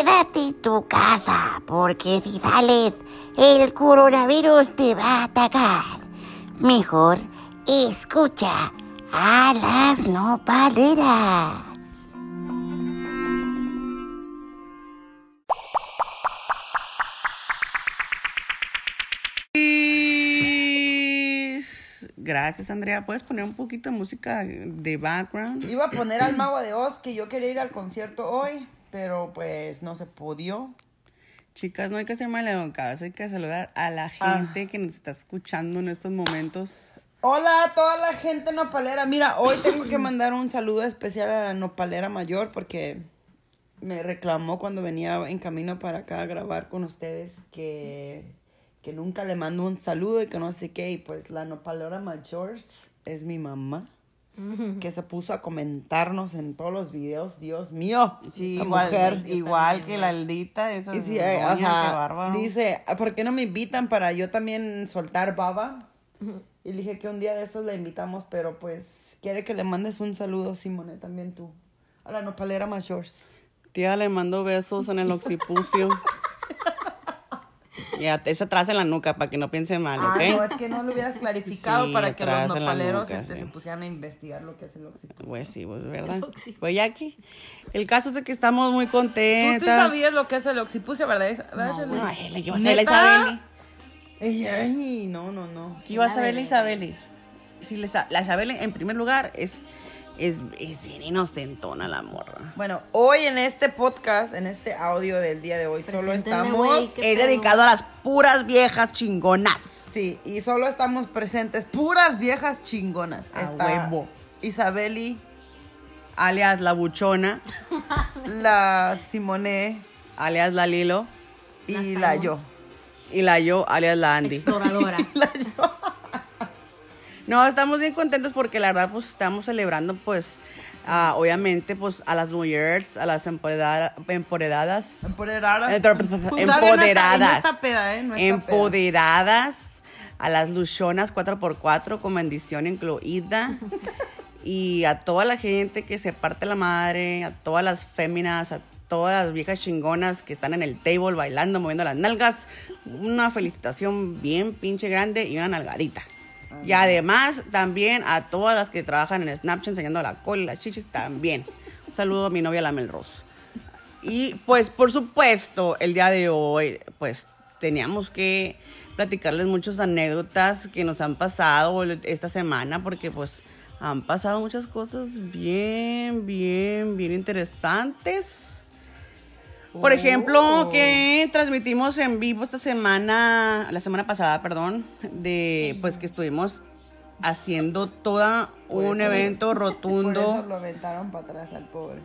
quédate en tu casa, porque si sales, el coronavirus te va a atacar. Mejor escucha a las nopaleras. Gracias, Andrea. ¿Puedes poner un poquito de música de background? Iba a poner al Mago de Oz, que yo quería ir al concierto hoy, pero pues no se pudo. Chicas, no hay que ser maleducadas, hay que saludar a la Ah. gente que nos está escuchando en estos momentos. Hola a toda la gente nopalera. Mira, hoy tengo que mandar un saludo especial a la nopalera mayor porque me reclamó cuando venía en camino para acá a grabar con ustedes que, que nunca le mando un saludo y que no sé qué. Y pues la nopalera mayor es mi mamá. Que se puso a comentarnos en todos los videos, Dios mío. Sí, igual, mujer. igual que la aldita, esa Y sí, eh, o qué sea, bárbaro. dice, ¿por qué no me invitan para yo también soltar baba? Y le dije que un día de estos la invitamos, pero pues quiere que le mandes un saludo, Simone, también tú. A la nopalera mayor. Tía, le mando besos en el occipucio. y a- es atrás en la nuca para que no piense mal, Ah, ¿ok? no, es que no lo hubieras clarificado Sí, para que los nopaleros nuca, este, sí. se pusieran a investigar lo que es el occipucio. Pues sí, pues verdad. Pues ya aquí. El caso es de que estamos muy contentas. Tú sabías lo que es el occipucio, ¿verdad? ¿Verdad? Ay, le iba a hacer la. Isabeli. Ay, ay, no, no, no. ¿Qué iba a saber la Isabeli? Si la Isa- la Isabeli, en primer lugar, es, es, es bien inocentona la morra. Bueno, hoy en este podcast, en este audio del día de hoy, solo estamos ¿qué Es pedo? dedicado a las puras viejas chingonas. Sí, y solo estamos presentes puras viejas chingonas. A Está huevo. Isabeli, Alias la buchona, la Simone alias la Lilo, y La la yo. y la yo, alias la Andy. Exploradora. No, estamos bien contentos porque la verdad pues estamos celebrando pues ah, obviamente pues a las mujeres, a las empoderadas, empoderadas, Empoderadas. Empoderadas, peda, ¿eh? Empoderadas, a las luchonas 4x4 con bendición incluida y a toda la gente que se parte la madre, a todas las féminas, a todas las viejas chingonas que están en el table bailando, moviendo las nalgas, una felicitación bien pinche grande y una nalgadita. Y además también a todas las que trabajan en Snapchat enseñando la cola y las chichis también. Un saludo a mi novia la Melrose. Y pues por supuesto, el día de hoy, pues teníamos que platicarles muchas anécdotas que nos han pasado esta semana, porque pues han pasado muchas cosas bien, bien, bien interesantes. Por ejemplo, Oh. que transmitimos en vivo esta semana, la semana pasada, perdón, de pues que estuvimos haciendo todo Por un evento Por rotundo. eso lo aventaron para atrás al pobre.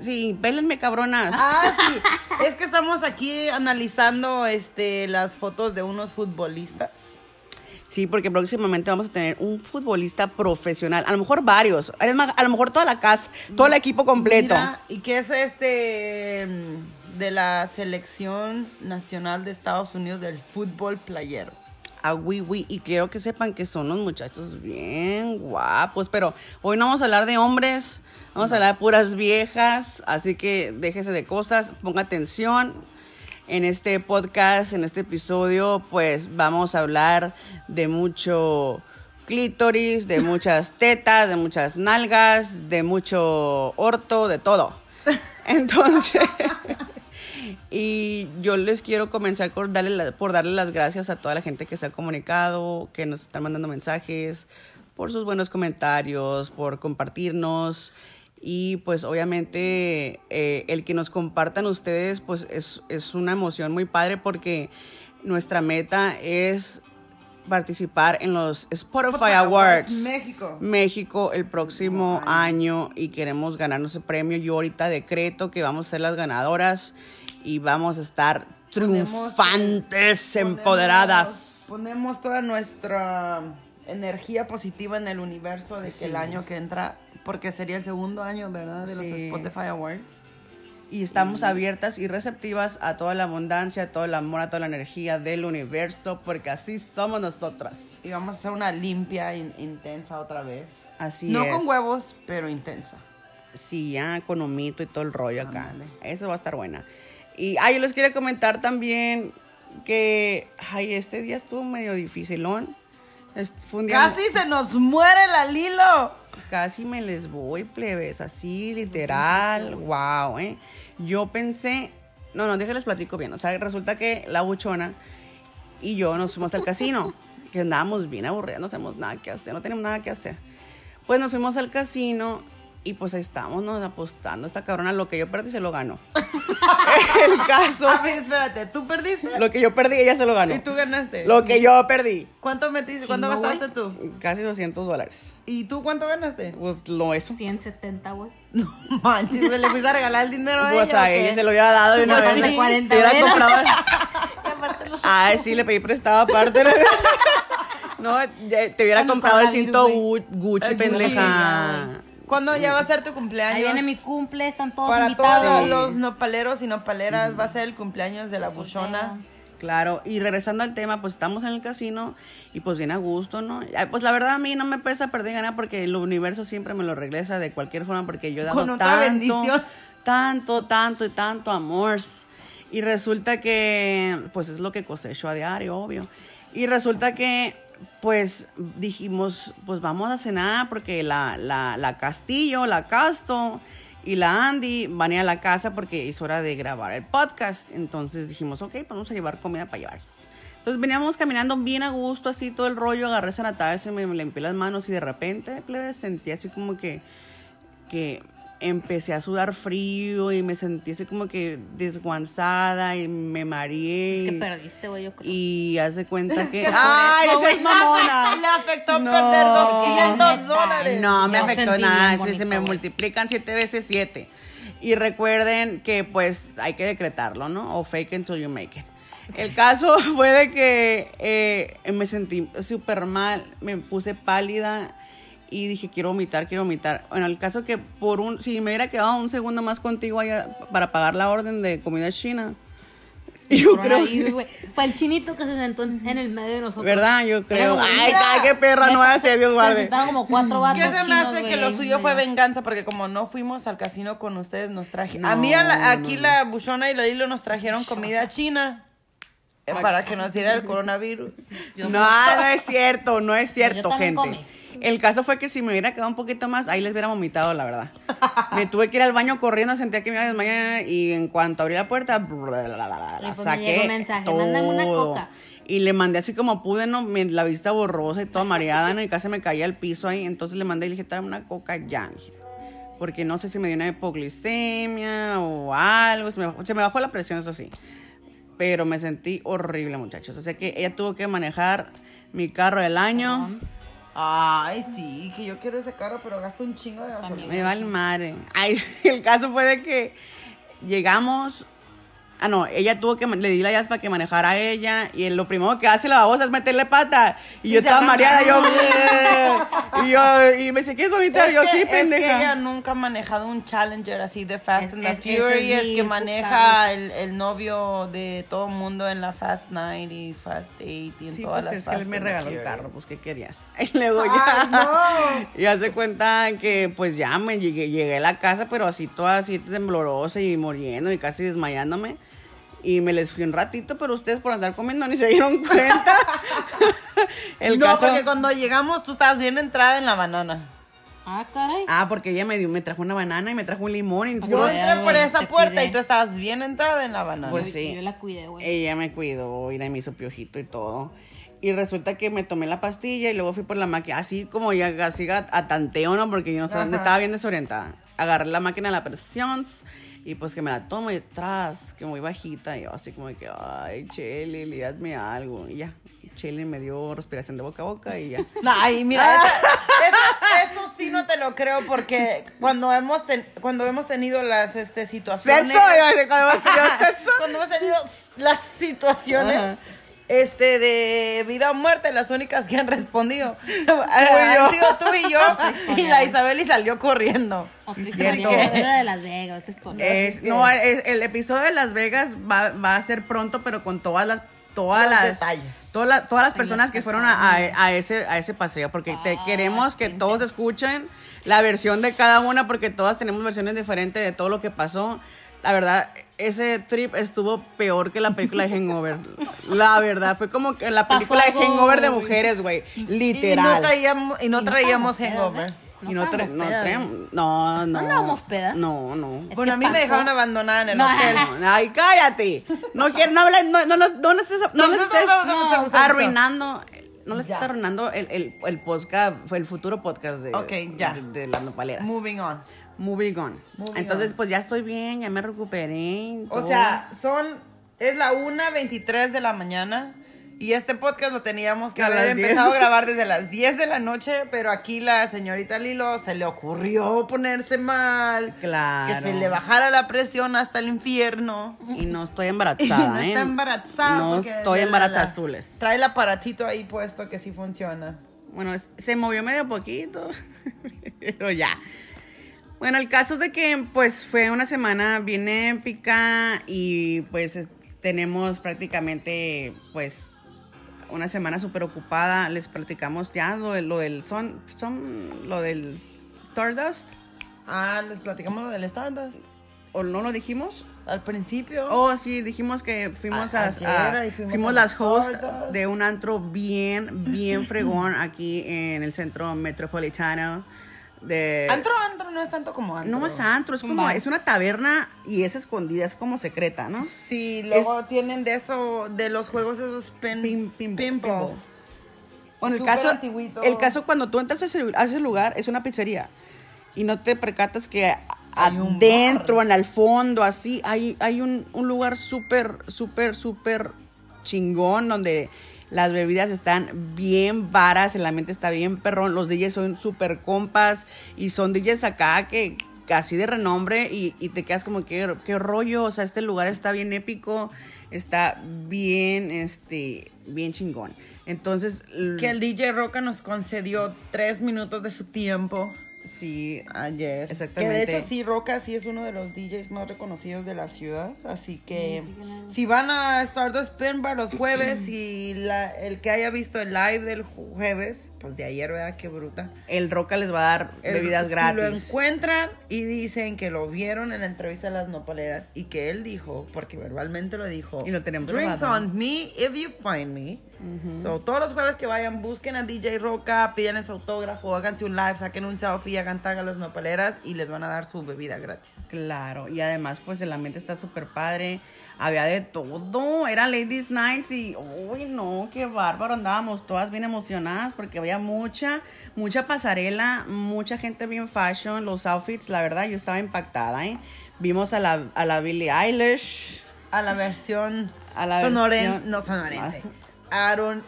Sí, pélenme cabronas. Ah, sí. es que estamos aquí analizando este las fotos de unos futbolistas. Sí, porque próximamente vamos a tener un futbolista profesional, a lo mejor varios, a lo mejor toda la casa, todo el equipo completo. Mira, y que es este mm, de la selección nacional de Estados Unidos del fútbol playero. A Wii Wii, y quiero que sepan que son unos muchachos bien guapos, pero hoy no vamos a hablar de hombres, vamos a hablar de puras viejas, así que déjese de cosas, ponga atención. En este podcast, en este episodio, pues vamos a hablar de mucho clítoris, de muchas tetas, de muchas nalgas, de mucho orto, de todo. Entonces, y yo les quiero comenzar por darle, la- por darle las gracias a toda la gente que se ha comunicado, que nos están mandando mensajes, por sus buenos comentarios, por compartirnos. Y pues obviamente eh, el que nos compartan ustedes pues es, es una emoción muy padre porque nuestra meta es participar en los Spotify Awards. México. México el próximo año y queremos ganarnos ese premio. Yo ahorita decreto que vamos a ser las ganadoras y vamos a estar triunfantes, Ponemos- empoderadas. Ponemos toda nuestra energía positiva en el universo de que el año que entra, porque sería el segundo año, ¿verdad? De los Sí. Spotify Awards. Y estamos abiertas y receptivas a toda la abundancia, a todo el amor, a toda la energía del universo, porque así somos nosotras. Y vamos a hacer una limpia in- intensa otra vez. Así no es. con huevos, pero intensa. silla con humito y todo el rollo acá. Eso va a estar buena. Y, ay, yo les quería comentar también que, ay, este día estuvo medio dificilón. Casi se nos muere la Lilo. Casi me les voy, plebes, así, literal, wow, ¿eh? Yo pensé, no, no, déjenles platico bien, o sea, resulta que la buchona y yo nos fuimos al casino, que andábamos bien aburridos, no hacemos nada que hacer, no tenemos nada que hacer. Pues nos fuimos al casino y pues ahí estamos, nos apostando, esta cabrona, lo que yo perdí se lo ganó. El caso, A ver, espérate, ¿tú perdiste? lo que yo perdí, ella se lo ganó. ¿Y tú ganaste? Lo que yo perdí, ¿Cuánto metiste? ¿Cuánto Chingo, gastaste tú? casi 200 dólares. ¿Y tú cuánto ganaste? Pues lo eso. 170, güey. No manches, güey, le fuiste a regalar el dinero a Pues ella. a ¿o qué? ella se lo hubiera dado de una Pues vez. de 40 Hubiera velas. comprado. Y aparte los- Ay, sí, le pedí prestado aparte. No, te hubiera comprado el cinto Gucci, pendeja. ¿Cuándo ya va a ser tu cumpleaños? Ahí viene mi cumple, están todos Para invitados. todos Sí. los nopaleros y nopaleras va a ser el cumpleaños de la buchona. Claro, y regresando al tema, pues estamos en el casino y pues bien a gusto, ¿no? Pues la verdad a mí no me pesa perder ganar porque el universo siempre me lo regresa de cualquier forma porque yo he dado Con otra tanto, bendición. tanto, tanto y tanto amor. Y resulta que, pues es lo que cosecho a diario, obvio. Y resulta que, pues dijimos, pues vamos a cenar porque la, la, la Castillo, la Casto y la Andy van a ir a la casa porque es hora de grabar el podcast. Entonces dijimos, ok, pues vamos a llevar comida para llevar. Entonces veníamos caminando bien a gusto, así todo el rollo, agarré Natal, se me limpié las manos y de repente, sentí así como que, que empecé a sudar frío y me sentí así como que desguanzada y me mareé. Es que y- perdiste, güey, yo creo. y hace cuenta que. ¡Ay, esa es mamona! Le afectó No. perder 200 dólares. No, me Yo afectó nada. Si se bonito, me multiplican siete veces siete. Y recuerden que, pues, hay que decretarlo, ¿no? O fake it until you make it. El caso fue de que eh, me sentí súper mal, me puse pálida y dije, quiero vomitar, quiero vomitar. Bueno, el caso que por un, si me hubiera quedado un segundo más contigo allá para pagar la orden de comida china, yo creo. Fue el chinito que se sentó en en el medio de nosotros. ¿Verdad? Yo creo. como- Ay, ay, qué perra, no va a ser, Dios Se guarde. sentaron como cuatro vatos ¿Qué se me chinos, hace que lo suyo fue venganza? Porque como no fuimos al casino con ustedes, nos traje. No, a mí a la- aquí no. la buchona y la Lilo nos trajeron comida china. eh, Para que nos diera el coronavirus. No, no es cierto, no es cierto, gente. El caso fue que si me hubiera quedado un poquito más, ahí les hubiera vomitado, la verdad. Me tuve que ir al baño corriendo, sentía que me iba a desmayar y en cuanto abrí la puerta, me saqué mensaje, "Mándame una todo. coca". Y le mandé así como pude, ¿no? La vista borrosa y toda mareada, ¿no? Y casi me caía al piso ahí. Entonces le mandé y le dije, tráeme una coca ya. Porque no sé si me dio una hipoglicemia o algo. Se me, bajó, se me bajó la presión, eso sí. Pero me sentí horrible, muchachos. O sea que ella tuvo que manejar mi carro del año. Ay, sí, que yo quiero ese carro, pero gasto un chingo de gasolina. Me vale madre. Ay, el caso fue de que llegamos. Ah, no, ella tuvo que, le di la llave para que manejara a ella. Y lo primero que hace la babosa es meterle pata. Y, Y yo se estaba mareada, yo. y yo, y me dice, ¿quieres vomitar? Es yo, que- sí, es que pendeja. ella nunca ha manejado un Challenger así de Fast Es- and the es- ese es Furious que maneja el, el novio de todo el mundo en la Fast 9 y Fast 8 y en Sí, todas pues las es que Fast él me regaló el carro, pues ¿qué querías? Y luego ya. Ay, no. Y hace cuenta que pues ya me llegué, llegué a la casa, pero así toda así temblorosa y muriendo y casi desmayándome. Y me les fui un ratito, pero ustedes por andar comiendo ni se dieron cuenta. el no, caso. porque cuando llegamos tú estabas bien entrada en la banana. Ah, caray. Ah, porque ella me dio, me trajo una banana y me trajo un limón y Yo entré por esa puerta cuidé. y tú estabas bien entrada en la banana. Pues Yo- sí. Yo la cuidé, güey. Ella me cuidó y me hizo piojito y todo. Y resulta que me tomé la pastilla y luego fui por la máquina, así como ya así a, a tanteo, ¿no? Porque yo no sabía, Ajá. estaba bien desorientada. Agarré la máquina de la presión y pues que me la tomo y detrás, que muy bajita. Y yo así como que, ay, Cheli, hazme algo. Y ya, Cheli me dio respiración de boca a boca y ya. Ay, mira, esa- eso sí no te lo creo porque cuando hemos ten- cuando hemos tenido las este situaciones ¡Sexo! Cuando hemos tenido cuando hemos tenido las situaciones Ajá. Este de vida o muerte, las únicas que han respondido yo. han sido tú y yo y la Isabel y salió corriendo. Sí, cierto. De Las Vegas. Es- no, es- el episodio de Las Vegas va, va a ser pronto, pero con todas las todas las detalles. todas las, todas las personas que fueron a, ese a ese paseo porque te queremos que todos escuchen la versión de cada una porque todas tenemos versiones diferentes de todo lo que pasó. La verdad, ese trip estuvo peor que la película de Hangover. La verdad, fue como que la película de Hangover de mujeres, güey. Y no Literal. traíamos, y no no traíamos hangover. ¿eh? Y no, tra- no no, no. ¿No andábamos pedas? No, no. Es Bueno, a mí me dejaron abandonada en el No, hotel. Ay, cállate. No quiero, no hables, no, no, no, no, no estés, no, No, no, estés no, no, no, no, no, no. arruinando, no le estés Ya. arruinando el, el, el podcast, el futuro podcast de, Ok, ya. de, de las nopaleras. Moving on. Moving on. Moving Entonces, on. pues ya estoy bien, ya me recuperé. O sea, son. Es la 1.23 de la mañana. Y este podcast lo teníamos que A haber las 10. empezado a grabar desde las 10 de la noche. Pero aquí la señorita Lilo se le ocurrió ponerse mal. Claro. Que se le bajara la presión hasta el infierno. Y no estoy Y embarazada, no ¿eh? está embarazada. No estoy embarazada la- azules. Trae el aparatito ahí puesto que sí funciona. Bueno, se movió medio poquito, pero ya. Bueno, el caso es de que pues fue una semana bien épica y pues es- tenemos prácticamente pues una semana súper ocupada. Les platicamos ya lo, de- lo del son, son, lo del Stardust, Ah, les platicamos lo del Stardust. ¿o no lo dijimos? Al principio. Oh, sí, dijimos que fuimos A- fuimos las hosts Stardust. de un antro bien, bien fregón aquí en el centro metropolitano de Antro, antro no es tanto como antro. no es antro, es como es una taberna y es escondida, es como secreta, ¿no? Sí, luego tienen de eso, de los juegos esos pin, Pin- pinball, pinballs. pinball. Bueno, el caso, antiguito. el caso cuando tú entras a ese, a ese lugar es una pizzería y no te percatas que adentro, en el fondo, así, hay, hay un, un lugar súper, súper, súper chingón donde las bebidas están bien varas, el ambiente está bien perrón, los DJs son súper compas y son DJs acá que casi de renombre y, y te quedas como que qué rollo, o sea, este lugar está bien épico, está bien, este, bien chingón. Entonces, Que el DJ Roca nos concedió tres minutos de su tiempo sí, ayer. Exactamente. Que de hecho sí, Roca sí es uno de los DJs más reconocidos de la ciudad. Así que si van a Stardust Spin Bar los jueves y la, el que haya visto el live del jueves, pues de ayer, ¿verdad? Qué bruta. el Roca les va a dar El- bebidas Si gratis. lo encuentran y dicen que lo vieron en la entrevista de las nopaleras y que él dijo, porque verbalmente lo dijo, Y lo tenemos Drinks grabado. on me if you find me. So, todos los jueves que vayan, busquen a DJ Roca, pídanle su autógrafo, háganse un live, saquen un selfie, hagan tag a las nopaleras y les van a dar su bebida gratis. Claro, y además pues el ambiente está súper padre, había de todo, era Ladies Nights y, uy no, qué bárbaro, andábamos todas bien emocionadas porque había mucha, mucha pasarela, mucha gente bien fashion, los outfits, la verdad yo estaba impactada, ¿eh? Vimos a la, a la Billie Eilish, A la versión, A la sonoren, versión- no sonorense. Aaron,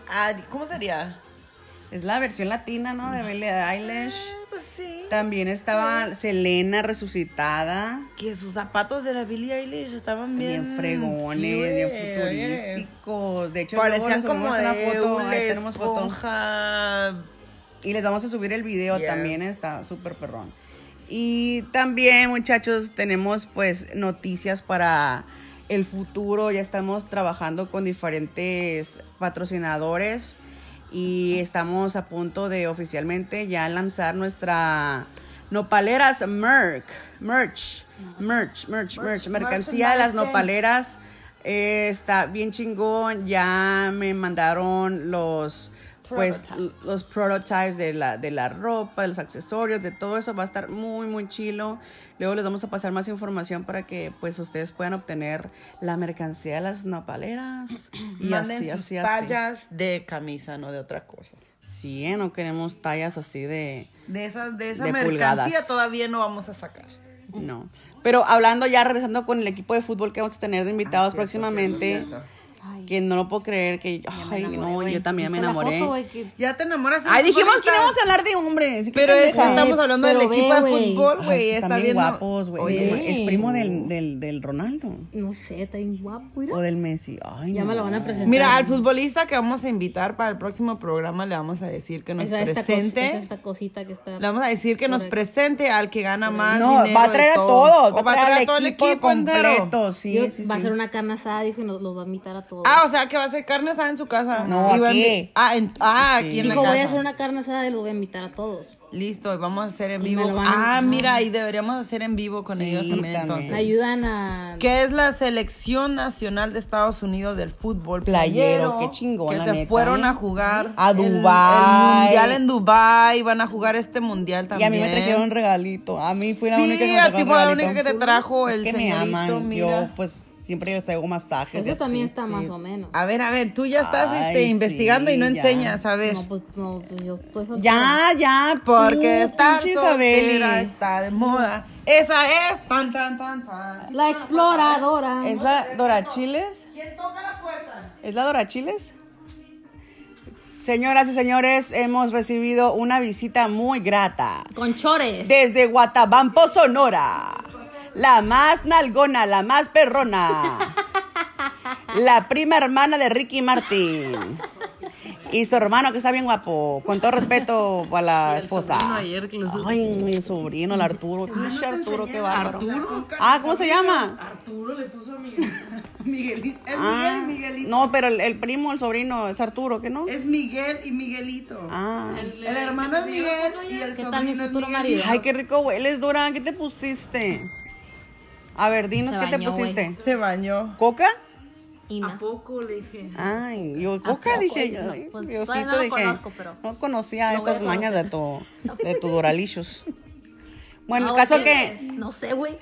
¿cómo sería? es la versión latina, ¿no? De Billie Eilish. Pues sí. También estaba Selena resucitada. Que sus zapatos de la Billie Eilish estaban bien, Bien fregones, sí, bien futurísticos. De hecho, Parecían como una foto. una Ahí tenemos foto. esponja. Y les vamos a subir el video Yeah. también, está súper perrón. Y también, muchachos, tenemos pues noticias para el futuro. Ya estamos trabajando con diferentes patrocinadores y estamos a punto de oficialmente ya lanzar nuestra Nopaleras merch, merch, merch, merch, merch, mercancía de las nopaleras. Eh, está bien chingón. Ya me mandaron los pues Prototypes. los prototypes de la, de la ropa, de los accesorios, de todo eso va a estar muy, muy chilo. Luego les vamos a pasar más información para que pues ustedes puedan obtener la mercancía de las nopaleras. Y Manden así, sus así, así. tallas de camisa, no de otra cosa. Sí, ¿eh? no queremos tallas así de... De esas, de esa De mercancía pulgadas. todavía no vamos a sacar. No. Pero hablando ya, regresando con el equipo de fútbol que vamos a tener de invitados Cierto, próximamente, cierto, cierto. Ay, que no lo puedo creer, que... ya me Ay, enamoré, no, yo también me ¿Viste la enamoré. foto, güey, que- Ya te enamoras. Ay, dijimos que no íbamos a hablar de hombres. ¿qué Pero es que estamos hablando del equipo de fútbol, güey. es que está están bien guapos, güey. Oye, Es primo del, del, del Ronaldo. No sé, está bien guapo, mira. O del Messi. Ay, Ya me lo van a presentar. Mira, al futbolista que vamos a invitar para el próximo programa le vamos a decir que nos Esa, esta, cos- presente. esa- esta cosita que está. Le vamos a decir que nos presente al que gana más No, dinero va a traer a todos. todos. O va a traer a todo el equipo completo. Sí, va a ser una carne asada, dijo, y nos los va a invitar a todo. Ah, o sea, que va a hacer carne asada en su casa. No, Iba a aquí. Ah, en- ah, Sí. aquí en la Dijo, casa. voy a hacer una carne asada y los voy a invitar a todos. Listo, y vamos a hacer en Y me vivo. lo a- Ah, mira, y deberíamos hacer en vivo con Sí, ellos también, también. entonces. Ayudan a... Que es la selección nacional de Estados Unidos del fútbol Playero, playero. qué chingón, Que la se neta, fueron ¿eh? a jugar A el- El, Dubái. mundial en Dubai, van a jugar este mundial Y también. a mí me trajeron un regalito. A mí fui la Sí, única que me a trajo ti un fue la única que te trajo Es el que me señorito, aman. mira. Yo, pues, siempre les hago masajes. Eso así. también está más o menos. A ver, a ver, tú ya estás Ay, este, sí, investigando y no ya. enseñas, a ver. No, pues no, pues, yo estoy. Ya, ya. Porque estar pinche soltera está de moda. Esa es tan tan tan tan. La exploradora. ¿Es la Dora Chiles? ¿Quién toca la puerta? ¿Es la Dora Chiles? Señoras y señores, hemos recibido una visita muy grata. Con chores. Desde Guatabampo, Sonora. La más nalgona, la más perrona. La prima hermana de Ricky Martin. Y su hermano que está bien guapo. Con todo respeto a la esposa. ayer que los- Ay, mi sobrino, el Arturo. Pinche Arturo, qué bárbaro. Ah, ¿cómo se llama? Miguelito. Es Ah, Miguel y Miguelito. no, pero el, el primo, el sobrino, es Arturo, ¿qué no? Es Miguel y Miguelito. Ah. El hermano es Miguel y el ¿Qué tal mi sobrino es futuro Miguelito. marido? Ay, qué rico hueles, Dora. ¿Qué te pusiste? A ver, dinos Se qué te bañó, pusiste. Se bañó. ¿Coca? Ina. Ay, yo coca poco? dije, No, ay, pues, Diosito, no lo dije, conozco, pero no conocía lo voy a esas mañas de tu, de tu Doralicious. Bueno, No, el caso ¿qué que? No sé, güey.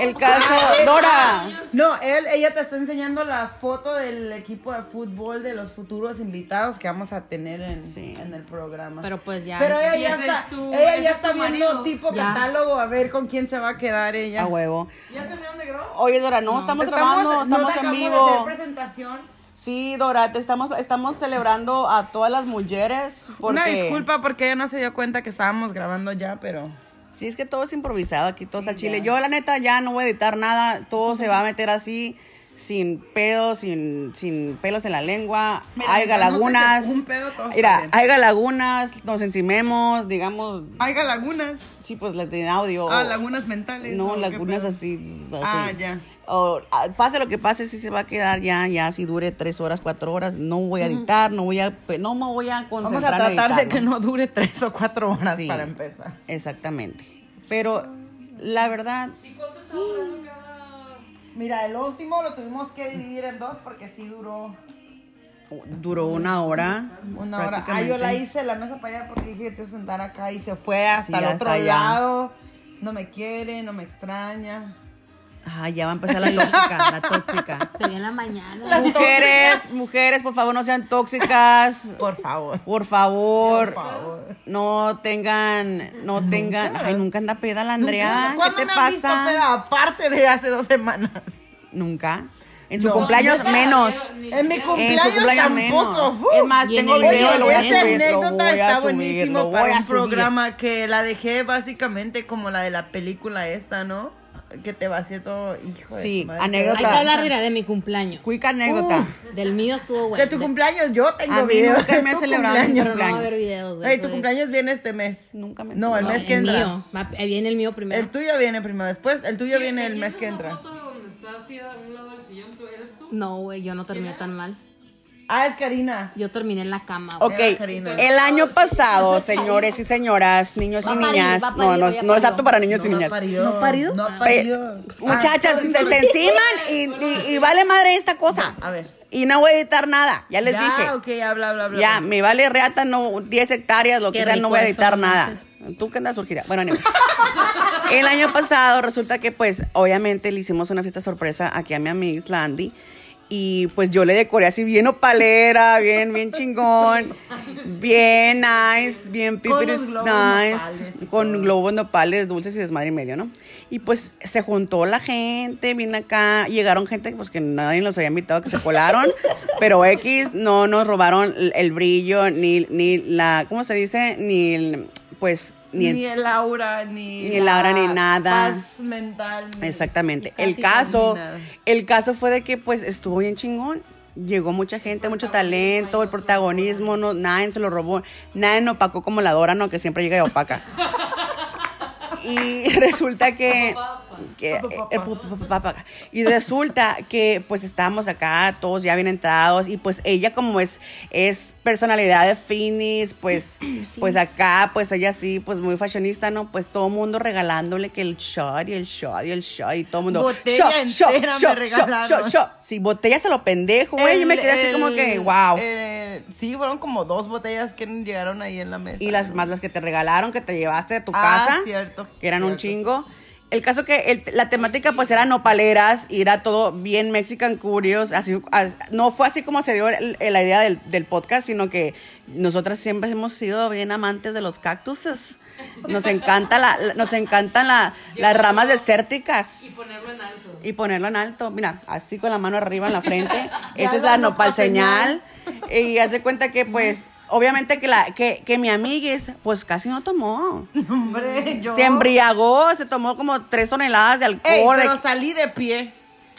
El caso, Ah, Dora, No, él, ella te está enseñando la foto del equipo de fútbol de los futuros invitados que vamos a tener en, Sí. en el programa. Pero pues ya. Pero ella ya está, ella ya es está viendo marido. tipo Ya. catálogo a ver con quién se va a quedar ella. a huevo. ¿Ya terminaron de grabar? Oye, Dora, no, estamos, grabando, estamos te en acabamos de vivo. hacer presentación. Sí, Dora, te estamos, estamos celebrando a todas las mujeres. Porque, Una disculpa porque ella no se dio cuenta que estábamos grabando ya, pero Sí, es que todo es improvisado aquí, todo es al chile. Yo, la neta, ya no voy a editar nada. Todo se va a meter así, sin pedos, sin, sin pelos en la lengua. Mira, hay lagunas. un pedo, todo Mira, hay lagunas, nos encimemos, digamos, Haiga lagunas. sí, pues las de audio. Ah, lagunas mentales. No, ¿o qué lagunas así, así. Ah, ya. O, ah, pase lo que pase, sí se va a quedar ya, ya, si dure tres horas, cuatro horas. No voy a editar, no voy a, no me voy a Vamos concentrar a en tratar de que no dure tres o cuatro horas Sí. para empezar. Exactamente. Pero la verdad, Mira, el último lo tuvimos que dividir en dos porque sí duró duró una hora. una hora. Ah, yo la hice la mesa para allá porque dije que te sentar acá y se fue hasta Sí, el hasta otro allá. lado. No me quiere, no me extraña. Ah, ya va a empezar la tóxica, la tóxica. Vi en la mañana. Mujeres, mujeres, por favor, no sean tóxicas. Por favor. Por favor, Por favor. no tengan, no tengan. Ay, nunca anda peda la Andrea. ¿Qué ¿Cuándo te me visto pasa? peda? Aparte de hace dos semanas. Nunca. En su No. cumpleaños menos. En mi En cumpleaños, su cumpleaños tampoco. menos. Es más, en tengo el video lo voy a Esa subir. Lo anécdota voy a está subir, buenísimo lo para voy a un subir. programa que la dejé básicamente como la de la película esta, ¿no? Que te vacié todo, hijo de Sí, madre. anécdota. Hay que hablar, mira, de mi cumpleaños. Cuica anécdota. Del mío estuvo bueno. De tu cumpleaños yo tengo A mí video. nunca de me tu celebrado mi cumpleaños. Pero no va a haber videos, güey. Ey, tu eso es- cumpleaños viene este mes. Nunca me No, el No, mes que el entra. mío. Va- eh, Viene el mío primero. El tuyo viene primero, después el tuyo viene el mes que entra. foto donde está así a un lado del sillón? ¿Tú eres tú? No, güey, yo no terminé tan mal. Ah, es Karina. Yo terminé en la cama. Ok, Era Karina. el año pasado, señores y señoras, niños Va y niñas, va a no, parir, no, no es parió. apto para niños y No niñas. parió. ¿No parido? No Pe- parió. Muchachas, Ah, se, se enciman y, y- y vale madre esta cosa. A ver. Y no voy a editar nada, ya les ya, dije. ok, habla, habla, habla. Ya, me vale reata, no, 10 hectáreas, lo que Qué sea, no rico voy a eso, editar no nada. Tú que andas surgida. Bueno, anyway. El año pasado resulta que, pues, obviamente le hicimos una fiesta sorpresa aquí a mi amiga Landy. Y pues yo le decoré así bien opalera, bien, bien chingón, bien nice, bien pipiris nice, nopales con globos nopales, dulces y desmadre y medio, ¿no? Y pues se juntó la gente, viene acá, llegaron gente pues que nadie los había invitado, que se colaron, pero X no nos robaron el- el brillo, ni, ni la, ¿cómo se dice? Ni el, pues, ni Ni, el aura, ni. Ni el aura, ni nada. Paz mental. ni- Exactamente. El caso, el caso fue de que pues estuvo bien chingón. Llegó mucha gente, mucho talento, el protagonismo, no, nadie se lo robó, nadie nos opacó como la Dora, ¿no? Que siempre llega y opaca. y resulta que, que, papá. y resulta que pues estábamos acá todos ya bien entrados y pues ella como es es personalidad de finis pues pues acá pues ella sí pues muy fashionista no pues todo el mundo regalándole que el shot y el shot y el shot y todo el mundo Botella entera me regalaron. sí botella se lo pendejo güey yo me quedé así como que wow eh, sí, fueron como dos botellas que llegaron ahí en la mesa. y las más las que te regalaron que te llevaste de tu Ah, casa cierto, que eran un chingo el caso que el- la temática pues era nopaleras y era todo bien Mexican Curious así as- no fue así como se dio el- el- la idea del, del podcast sino que nosotras siempre hemos sido bien amantes de los cactuses nos encanta la, la- nos encantan la- las ramas desérticas Y ponerlo en alto. y ponerlo en alto. Mira, así con la mano arriba en la frente. Esa es la nopal señal. Y hace cuenta que, pues, obviamente que, la, que, que mi amiguis, pues casi no tomó. Hombre, yo. Se embriagó, se tomó como tres toneladas de Ey, alcohol. de- pero salí de pie.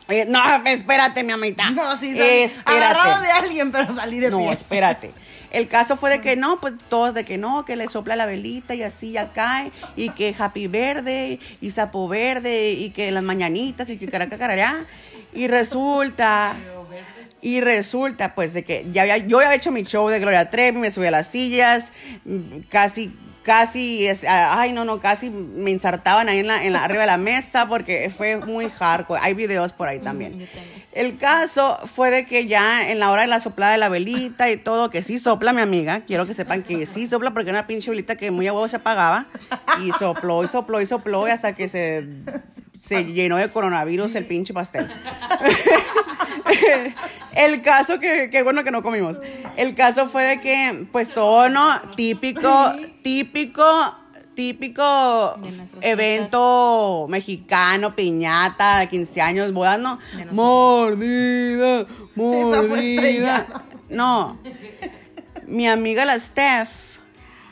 Eh, no, espérate, mi amita. No, sí, salí. Espérate. De alguien, pero salí de No, pie. espérate. El caso fue de que no, pues todos de que no, que le sopla la velita y así ya cae, y que happy verde, y sapo verde, y que las mañanitas, y que caraca carará. Y resulta, y resulta, pues, de que ya había, yo había hecho mi show de Gloria Trevi, me subí a las sillas, casi, casi, es, ay, no, no, casi me ensartaban ahí en la, en la, arriba de la mesa porque fue muy hardcore. Hay videos por ahí también. El caso fue de que ya en la hora de la soplada de la velita y todo, que sí sopla mi amiga, quiero que sepan que sí sopla porque era una pinche velita que muy a huevo se apagaba y sopló y sopló y sopló y hasta que se, se llenó de coronavirus el pinche pastel. El caso que, que bueno que no comimos. El caso fue de que, pues todo, ¿no? Típico, típico, típico evento mexicano, piñata, 15 años, bodas, ¿no? Mordida, mordida. No. Mi amiga la Steph,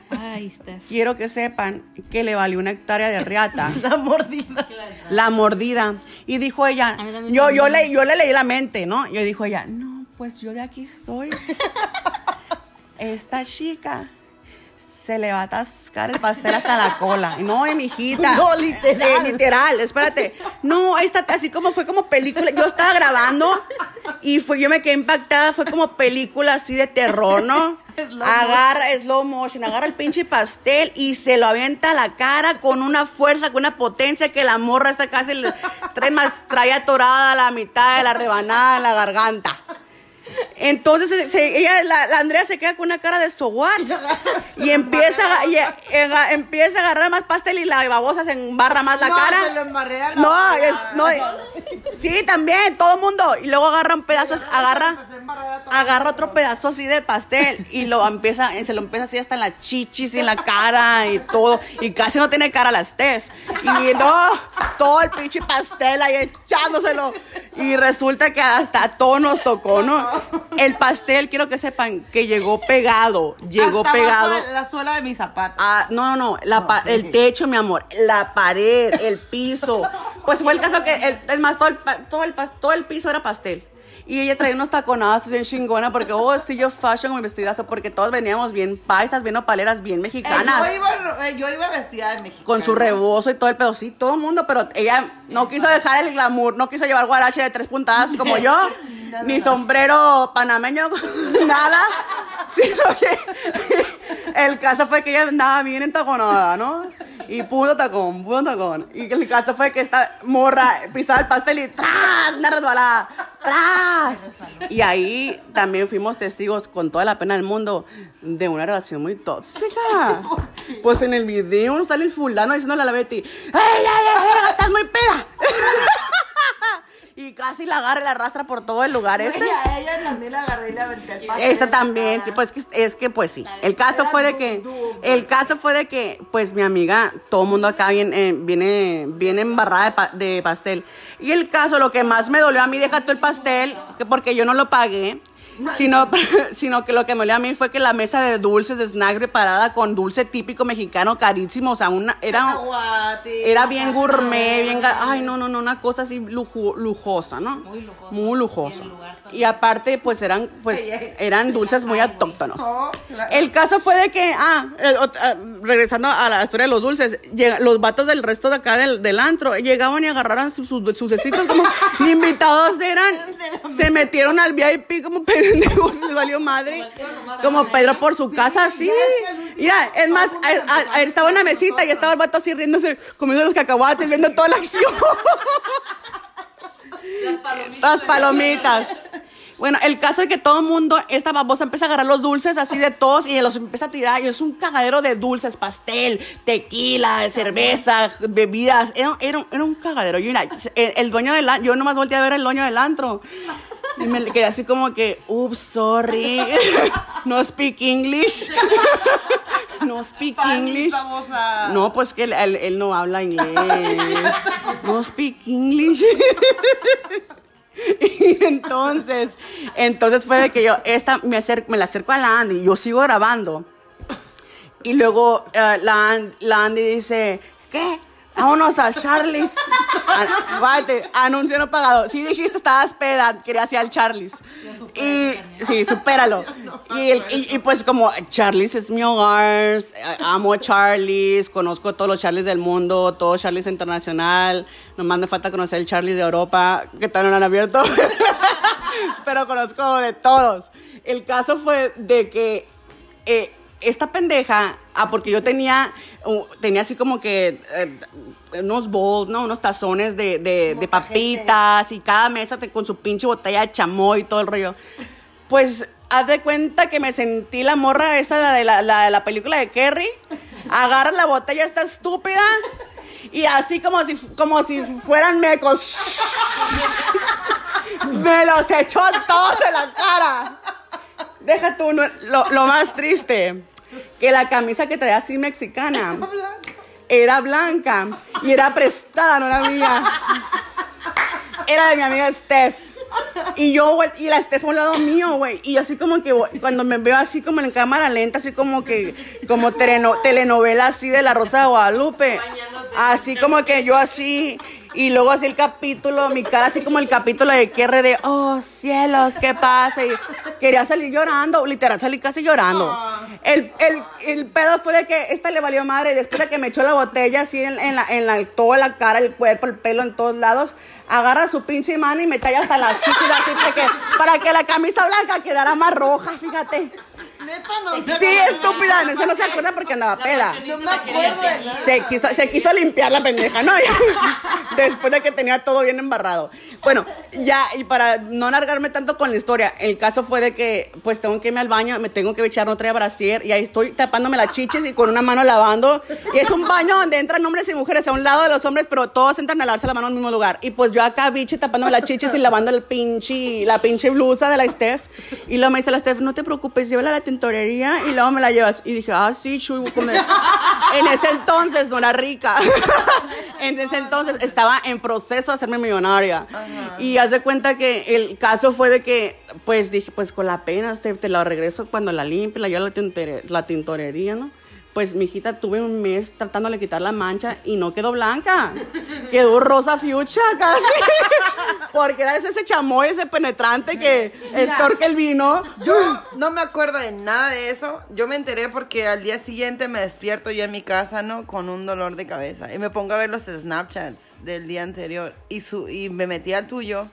Ay, Steph. quiero que sepan que le valió una hectárea de riata. La mordida. La mordida. Y dijo ella, yo, yo, le, yo le leí la mente, ¿no? Yo dijo ella, no, pues yo de aquí soy. Esta chica se le va a atascar el pastel hasta la cola. No, eh, mijita. No, literal. Eh, literal, espérate. No, esta, así como fue como película. Yo estaba grabando y fue, yo me quedé impactada. Fue como película así de terror, ¿no? Agarra, slow motion, agarra el pinche pastel y se lo avienta a la cara con una fuerza, con una potencia que la morra está casi, trae más, trae atorada la mitad de la rebanada en la garganta. Entonces se- ella, la, la Andrea se queda con una cara de so what? y empieza, a- y, eh, empieza a agarrar más pastel y la babosa se embarra más la No, cara. se lo la No, es- no, eh, sí, también, todo el mundo. Y luego agarra un pedazo, agarra, agarra otro pedazo así de pastel y lo empieza, se lo empieza así hasta en la chichis y en la cara y todo. Y casi no tiene cara la Steph. Y no, todo el pinche pastel ahí echándoselo. Y resulta que hasta a todos nos tocó, ¿no? El pastel, quiero que sepan que llegó pegado, llegó Hasta pegado. La suela de mi zapato. Ah, no, no, no, la sí. el techo, mi amor, la pared, el piso. Pues fue el caso que, el- es más, todo el, todo, el, todo el piso era pastel. Y ella traía unos taconazos bien chingona porque, oh, sí, yo fashion mi vestidazo porque todos veníamos bien paisas, bien opaleras, bien Eh, mexicanas. yo, iba, eh, yo iba vestida de México. Con su rebozo y todo el pedo, sí, todo el mundo, pero ella no quiso dejar el glamour, no quiso llevar guarache de tres puntadas como yo, ni sombrero panameño, nada, sino que el caso fue que ella andaba bien entaconada, ¿no? Y puro tacón, puro tacón. Y el caso fue que esta morra pisaba el pastel y ¡tras! Una resbalada, ¡tras! Y ahí también fuimos testigos con toda la pena del mundo de una relación muy tóxica. Pues en el video sale el fulano diciéndole a la Betty, ¡Ey, ey, ey, estás muy peda! y casi la agarra y la arrastra por todo el lugar ese. Ella, a ella también la agarré y la aventé al pastel. Esta también, sí, pues que- es que pues sí. El caso fue de que, el caso fue de que, pues mi amiga, todo el mundo acá viene, eh, viene, viene embarrada de, pa- de pastel. Y el caso, lo que más me dolió a mí, deja tú el pastel, que porque yo no lo pagué, sino, sino que lo que me olía a mí fue que la mesa de dulces de snack preparada con dulce típico mexicano carísimo, o sea, una, era, era bien gourmet, bien, ay, no, no, no, una cosa así lujo- lujosa, ¿no? Muy lujosa. Muy lujosa. Y aparte, pues eran, pues, eran dulces muy autóctonos. El caso fue de que, ah, eh, ah, regresando a la historia de los dulces, llega- los vatos del resto de acá del, del antro llegaban y agarraron sus, sus, como ni invitados eran. Se metieron al VIP como pendejos, les valió madre. Como Pedro por su casa, así. Mira, es más, a- a- a- estaba en una mesita y estaba el vato así riéndose, comiendo los cacahuates, viendo toda la acción. Las palomitas. Bueno, el caso es que todo el mundo, esta babosa empieza a agarrar los dulces así de todos y los empieza a tirar. Y es un cagadero de dulces, pastel, tequila, cerveza, bebidas. Era, era- era un cagadero. Yo, mira, el, el dueño del yo nomás volteé a ver al dueño del antro. Y me quedé así como que, ups, sorry. No speak English. No speak English. No, pues que él, él- él no habla inglés. No speak English. Y entonces, entonces fue de que yo, esta, me, acer- me la acerco a la Andy, yo sigo grabando. Y luego eh, la, la Andy dice, ¿qué? Vámonos a Charlie's. Guate, anuncio no pagado. Sí dijiste, estabas peda, querías ir al Charlie's. Y, sí, supéralo. Y, el- y- y pues como Charlie's es mi hogar, eh, amo a Charlie's, conozco todos los Charlie's del mundo, todo Charlie's internacional. Nomás me falta conocer el Charlie's de Europa, que todavía no lo han abierto. Pero conozco de todos. El caso fue de que eh, esta pendeja, ah, porque yo tenía, uh, tenía así como que eh, unos bowls, ¿no? Unos tazones de, de, de papitas y cada mesa te- con su pinche botella de chamoy y todo el rollo. Pues haz de cuenta que me sentí la morra esa la de la, la de la película de Kerry. Agarra la botella esta estúpida y así como si, como si fueran mecos. me los echó todos en la cara. Deja tú, no- lo, lo más triste, que la camisa que traía así mexicana era blanca y era prestada, no era mía. Era de mi amiga Steph. Y yo, güey, y la Steph a un lado mío, güey. Y yo así como que, cuando me veo así como en cámara lenta, así como que, como teleno- telenovela así de la Rosa de Guadalupe. Así como que yo así. Y luego así el capítulo, mi cara así como el capítulo de Kerry de, oh cielos, ¿qué pasa? Y quería salir llorando, literal, salí casi llorando. El, el, el pedo fue de que esta le valió madre. y Después de que me echó la botella así en, en la, en la, toda la cara, el cuerpo, el pelo, en todos lados, agarra su pinche mano y me talla hasta las chichis así para que, para que la camisa blanca quedara más roja, fíjate. Neta, no. Sí, estúpida, en eso no se acuerda porque andaba peda. No me acuerdo de Se quiso, se quiso limpiar la pendeja, ¿no? Después de que tenía todo bien embarrado. Bueno, ya, y para no alargarme tanto con la historia, el caso fue de que, pues tengo que irme al baño, me tengo que echar otra brasier y ahí estoy tapándome las chichis y con una mano lavando. Y es un baño donde entran hombres y mujeres a un lado de los hombres, pero todos entran a lavarse la mano en el mismo lugar. Y pues yo acá, biche, tapándome las chichis y lavando el pinche, la pinche blusa de la Steph. Y luego me dice la Steph, no te preocupes, llévala a la tintorería y luego me la llevas. Y dije, ah, sí, chuy, voy a comer. En ese entonces no era rica. en ese entonces estaba en proceso de hacerme millonaria. Y haz de cuenta que el caso fue de que, pues dije, pues con la pena, te, te la regreso cuando la limpie, la llevo a la, la tintorería, ¿no? Pues mi hijita tuve un mes tratándole de quitar la mancha y no quedó blanca. Quedó rosa fuchsia casi. Porque era ese chamoy, ese penetrante que es peor que el vino. Yo no me acuerdo de nada de eso. Yo me enteré porque al día siguiente me despierto yo en mi casa, ¿no? Con un dolor de cabeza. Y me pongo a ver los Snapchats del día anterior. Y, su, y me metí al tuyo.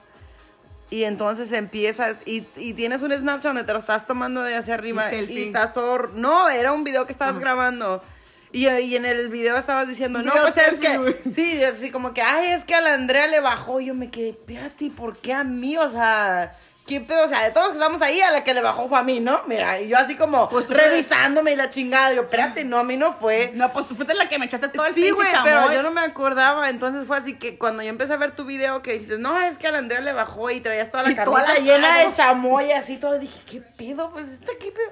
Y entonces empiezas y, y tienes un Snapchat donde te lo estás tomando de hacia arriba. Y estás todo... No, era un video que estabas grabando. Y, y en el video estabas diciendo, no, pues es que... Sí, así como que, ay, es que a la Andrea le bajó. Y yo me quedé, espérate, ¿por qué a mí? O sea, ¿qué pedo? O sea, de todos los que estamos ahí, a la que le bajó fue a mí, ¿no? Mira, y yo así como Pues revisándome y la chingada. Yo, espérate, no, a mí no fue. No, pues tú fuiste la que me echaste todo el Sí, güey, pero yo no me acordaba. Entonces fue así que cuando yo empecé a ver tu video que dices, no, es que a la Andrea le bajó y traías toda la Y toda camisa la llena de chamoy y así todo, dije, ¿qué pedo? Pues está qué pedo.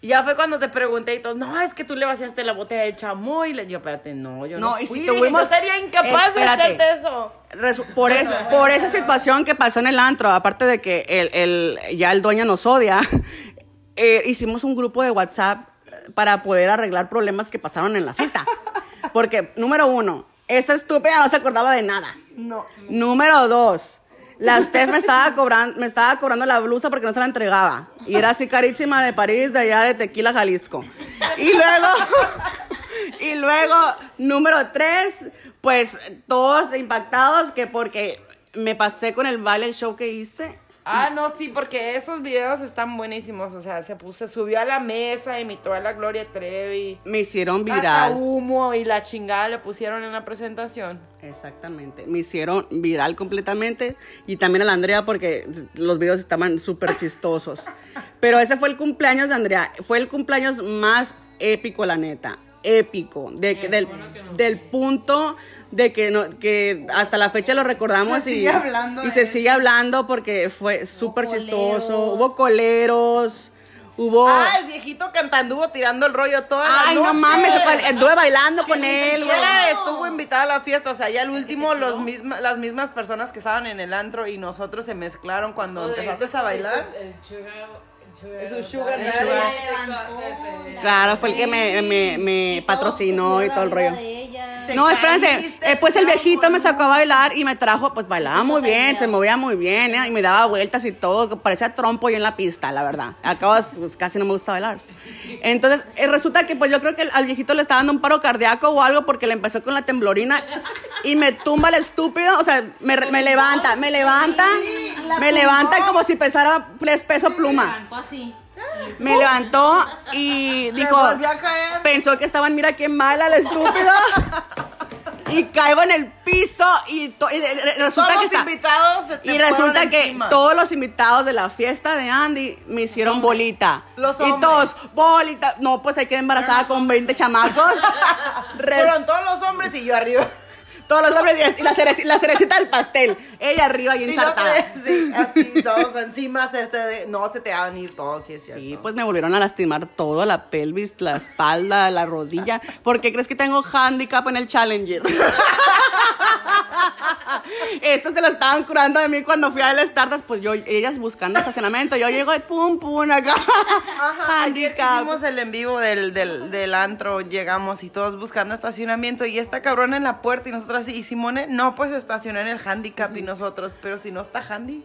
Y ya fue cuando te pregunté y todo, no, es que tú le vaciaste la botella de chamoy. Y le yo, espérate, no, yo no. No, y si fui". tuvimos- Yo sería incapaz Espérate. de hacerte eso. Resu- por, es- por esa situación que pasó en el antro, aparte de que el, el- ya el dueño nos odia, eh, hicimos un grupo de WhatsApp para poder arreglar problemas que pasaron en la fiesta. Porque, número uno, esta estúpida no se acordaba de nada. No. Número dos, la Steph me estaba cobrando, me estaba cobrando la blusa porque no se la entregaba. Y era así carísima de París, de allá de Tequila, Jalisco. Y luego, y luego, número tres, pues todos impactados que porque me pasé con el baile, el show que hice. Ah, no, sí, porque esos videos están buenísimos. O sea, se puso, subió a la mesa, imitó a la Gloria Trevi. Me hicieron Hasta viral. humo y la chingada le pusieron en la presentación. Exactamente, me hicieron viral completamente y también a la Andrea porque los videos estaban súper chistosos. Pero ese fue el cumpleaños de Andrea, fue el cumpleaños más épico, la neta, épico, de, que- del, del punto de que, no, que hasta la fecha lo recordamos Se y, sigue hablando y de se eso. sigue hablando porque fue súper chistoso, hubo coleros, hubo... Ah, el viejito cantanduvo tirando el rollo toda la Ay, no mames, anduve bailando con él. siquiera estuvo invitada a la fiesta, o sea, ya al último los misma, las mismas personas que estaban en el antro y nosotros se mezclaron cuando empezaste a bailar. El sugar. Es un sugar daddy. Claro, fue el que me, me, me patrocinó y todo el rollo. No, espérense. eh, pues el viejito me sacó a bailar y me trajo, pues bailaba muy bien, se movía muy bien, ¿eh? y me daba vueltas y todo, parecía trompo yo en la pista, la verdad. Acabo, pues casi no me gusta bailar. Entonces, eh, resulta que pues yo creo que al viejito le estaba dando un paro cardíaco o algo porque le empezó con la temblorina y me tumba el estúpido, o sea, me, me levanta, me levanta, me levanta como si pesara pues, peso pluma. Así. Me levantó y dijo, volvió a caer. pensó que estaban, mira quién mala el estúpido. y caigo en el piso y, to- resulta Todos que los invitados se te y resulta que encima. todos los invitados de la fiesta de Andy me hicieron bolita. Los y hombres. todos, bolita. No, pues ahí quedé embarazada con 20 chamacos. Res- Fueron todos los hombres y yo arriba. Todos los hombres y la, cereci- la cerecita del pastel. Ella arriba y ensartada. sí, así, todos encima, se te- no se te van a ir todos, sí es cierto. Sí, pues me volvieron a lastimar todo, la pelvis, la espalda, la rodilla. ¿Por qué crees que tengo handicap en el Challenger? Esto se lo estaban curando de mí cuando fui a el Stardust, pues yo, ellas buscando estacionamiento, yo llego y pum, pum, acá. Ajá, ayer hicimos el en vivo del, del, del antro, llegamos y todos buscando estacionamiento y esta cabrona en la puerta y nosotros así, y Simone, no, pues estacionó en el handicap y nosotros, pero si no está handy.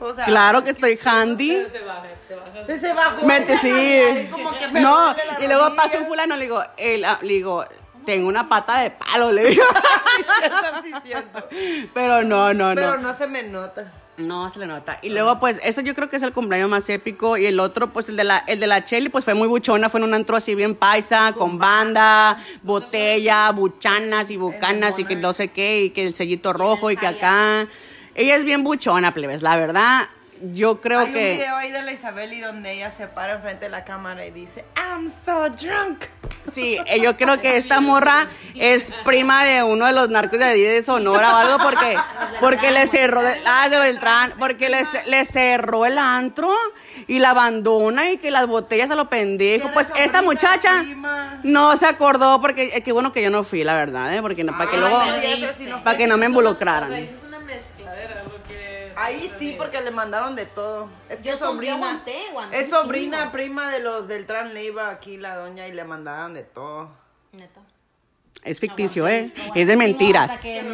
O sea, Claro que estoy handy. Se baja, te bajas. Sí, se bajó. Mete, sí. Ahí como que me No, y luego pasa un fulano, le digo, él, le digo, tengo una pata de palo, le digo. Sí, cierto, sí, cierto. Pero no, no, no. Pero no se me nota. No, se le nota. Y luego, pues, eso yo creo que es el cumpleaños más épico. Y el otro, pues, el de la, el de la Chelly, pues, fue muy buchona. Fue en un antro así bien paisa, con banda, botella, buchanas y bucanas y que no sé qué, y que el sellito rojo y que acá. Ella es bien buchona, plebes. La verdad, yo creo Hay un que... video ahí de la Isabeli donde ella se para enfrente de la cámara y dice, I'm so drunk. Sí, eh, yo creo que esta morra es prima de uno de los narcos de de Sonora o algo porque, porque le cerró, ah, de Beltrán, porque le, le cerró el antro y la abandona y que las botellas a lo pendejo. Pues esta muchacha no se acordó porque, eh, qué bueno que yo no fui, la verdad, ¿eh? porque no, para que luego, para que no me involucraran. Ahí sí, porque le mandaron de todo. Es que Yo sobrina. aguanté, aguanté es sobrina, chingo. prima de los Beltrán Leiva, aquí la doña, y le mandaron de todo. Neta. Es ficticio, No, ¿eh? Es de mentiras.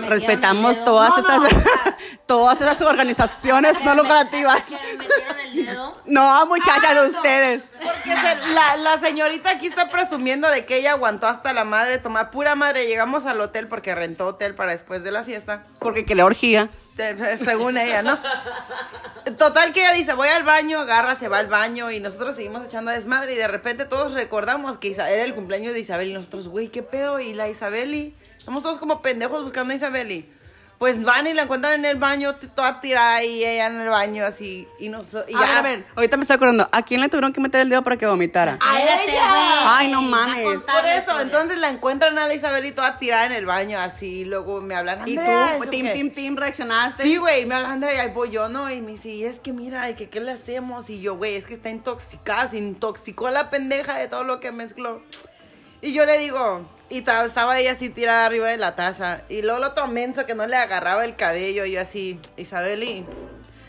Respetamos todas No, estas, no. todas esas organizaciones no lucrativas. Que me metieron el dedo. No, muchachas, Ah, no. ustedes. Porque se- la, la señorita aquí está presumiendo de que ella aguantó hasta la madre, toma pura madre. Llegamos al hotel porque rentó hotel para después de la fiesta. Porque que la orgía. Según ella, ¿no? Total que ella dice, voy al baño, agarra, se va al baño y nosotros seguimos echando desmadre y de repente todos recordamos que era el cumpleaños de Isabel y nosotros, güey, ¿qué pedo? Y la Isabeli, estamos todos como pendejos buscando a Isabeli. Pues van y la encuentran en el baño, toda tirada y ella en el baño así. Y, no, so- y A ver, ya. a ver, ahorita me estoy acordando. ¿A quién le tuvieron que meter el dedo para que vomitara? ¡A ella! Ay, no mames. Por eso, entonces la encuentran a la Isabel y toda tirada en el baño así. Y luego me hablan, ¿Y Andrea, tú? ¿eso Tim, qué?" tim, tim, reaccionaste. Sí, güey, me habla Andrea y ahí voy yo, ¿no? Y me dice, "Y es que mira, y que qué le hacemos. Y yo, güey, es que está intoxicada, se intoxicó la pendeja de todo lo que mezcló. Y yo le digo, y ta- estaba ella así tirada arriba de la taza. Y luego el otro menso que no le agarraba el cabello, y yo así, Isabel, y.